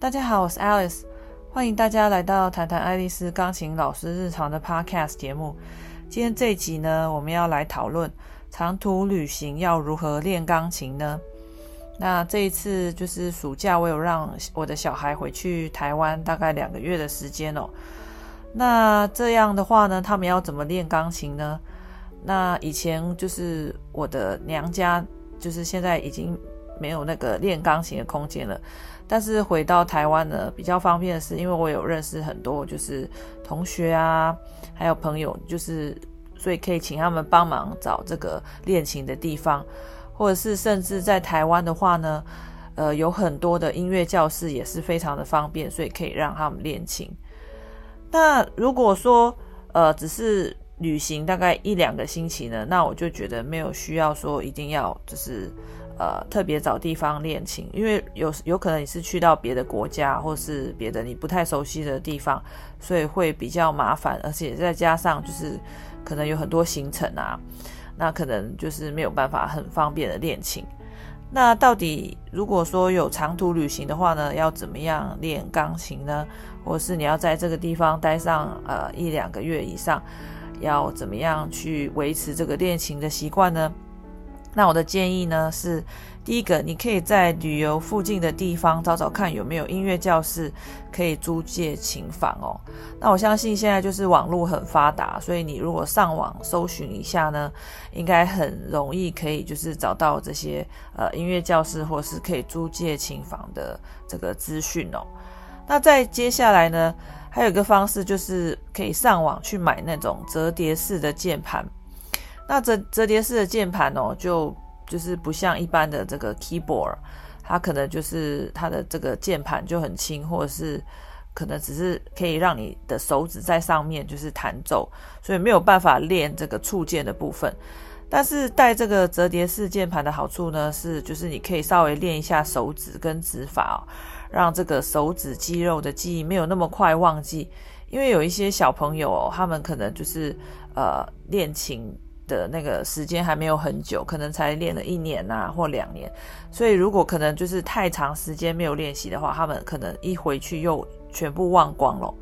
大家好，我是 Alice，欢迎大家来到谈谈爱丽丝钢琴老师日常的 Podcast 节目。今天这一集呢，我们要来讨论长途旅行要如何练钢琴呢？那这一次就是暑假，我有让我的小孩回去台湾，大概两个月的时间哦。那这样的话呢，他们要怎么练钢琴呢？那以前就是我的娘家，就是现在已经没有那个练钢琴的空间了。但是回到台湾呢，比较方便的是，因为我有认识很多就是同学啊，还有朋友，就是所以可以请他们帮忙找这个练琴的地方，或者是甚至在台湾的话呢，呃，有很多的音乐教室也是非常的方便，所以可以让他们练琴。那如果说呃只是旅行大概一两个星期呢，那我就觉得没有需要说一定要就是呃特别找地方练琴，因为有有可能你是去到别的国家或是别的你不太熟悉的地方，所以会比较麻烦，而且再加上就是可能有很多行程啊，那可能就是没有办法很方便的练琴。那到底如果说有长途旅行的话呢，要怎么样练钢琴呢？或是你要在这个地方待上呃一两个月以上，要怎么样去维持这个练琴的习惯呢？那我的建议呢是，第一个，你可以在旅游附近的地方找找看有没有音乐教室可以租借琴房哦。那我相信现在就是网络很发达，所以你如果上网搜寻一下呢，应该很容易可以就是找到这些呃音乐教室或是可以租借琴房的这个资讯哦。那再接下来呢，还有一个方式就是可以上网去买那种折叠式的键盘。那折折叠式的键盘哦，就就是不像一般的这个 keyboard，它可能就是它的这个键盘就很轻，或者是可能只是可以让你的手指在上面就是弹奏，所以没有办法练这个触键的部分。但是带这个折叠式键盘的好处呢，是就是你可以稍微练一下手指跟指法哦，让这个手指肌肉的记忆没有那么快忘记。因为有一些小朋友哦，他们可能就是呃练琴。的那个时间还没有很久，可能才练了一年呐，或两年，所以如果可能就是太长时间没有练习的话，他们可能一回去又全部忘光了。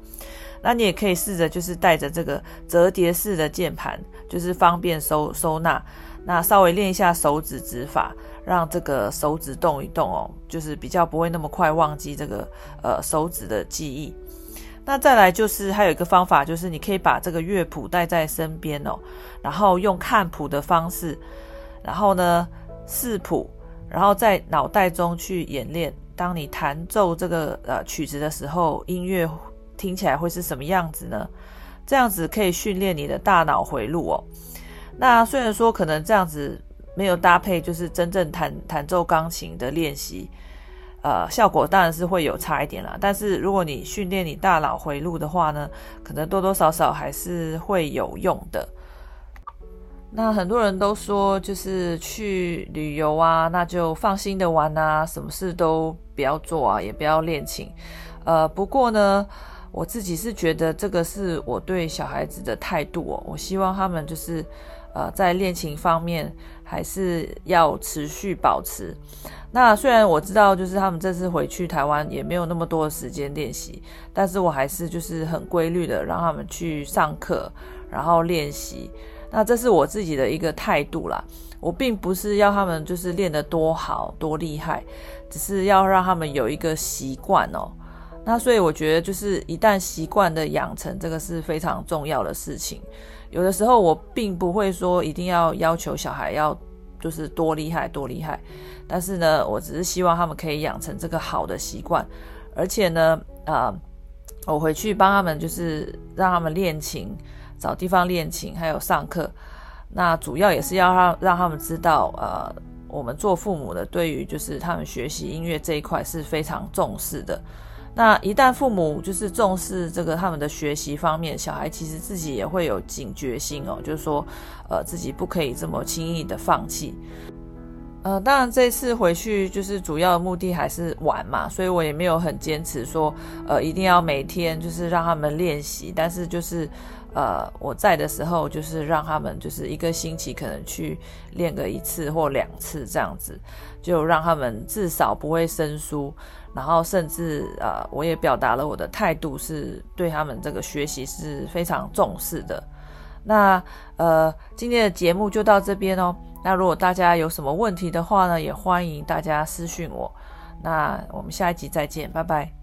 那你也可以试着就是带着这个折叠式的键盘，就是方便收收纳，那稍微练一下手指指法，让这个手指动一动哦，就是比较不会那么快忘记这个呃手指的记忆。那再来就是还有一个方法，就是你可以把这个乐谱带在身边哦，然后用看谱的方式，然后呢视谱，然后在脑袋中去演练。当你弹奏这个呃曲子的时候，音乐听起来会是什么样子呢？这样子可以训练你的大脑回路哦。那虽然说可能这样子没有搭配，就是真正弹弹奏钢琴的练习。呃，效果当然是会有差一点啦。但是如果你训练你大脑回路的话呢，可能多多少少还是会有用的。那很多人都说，就是去旅游啊，那就放心的玩啊，什么事都不要做啊，也不要练琴。呃，不过呢，我自己是觉得这个是我对小孩子的态度哦。我希望他们就是呃，在练琴方面还是要持续保持。那虽然我知道，就是他们这次回去台湾也没有那么多的时间练习，但是我还是就是很规律的让他们去上课，然后练习。那这是我自己的一个态度啦，我并不是要他们就是练得多好多厉害，只是要让他们有一个习惯哦。那所以我觉得就是一旦习惯的养成，这个是非常重要的事情。有的时候我并不会说一定要要求小孩要。就是多厉害多厉害，但是呢，我只是希望他们可以养成这个好的习惯，而且呢，呃，我回去帮他们就是让他们练琴，找地方练琴，还有上课。那主要也是要让让他们知道，呃，我们做父母的对于就是他们学习音乐这一块是非常重视的。那一旦父母就是重视这个他们的学习方面，小孩其实自己也会有警觉性哦，就是说，呃，自己不可以这么轻易的放弃。呃，当然这次回去就是主要的目的还是玩嘛，所以我也没有很坚持说，呃，一定要每天就是让他们练习。但是就是，呃，我在的时候就是让他们就是一个星期可能去练个一次或两次这样子，就让他们至少不会生疏。然后甚至呃，我也表达了我的态度，是对他们这个学习是非常重视的。那呃，今天的节目就到这边哦。那如果大家有什么问题的话呢，也欢迎大家私讯我。那我们下一集再见，拜拜。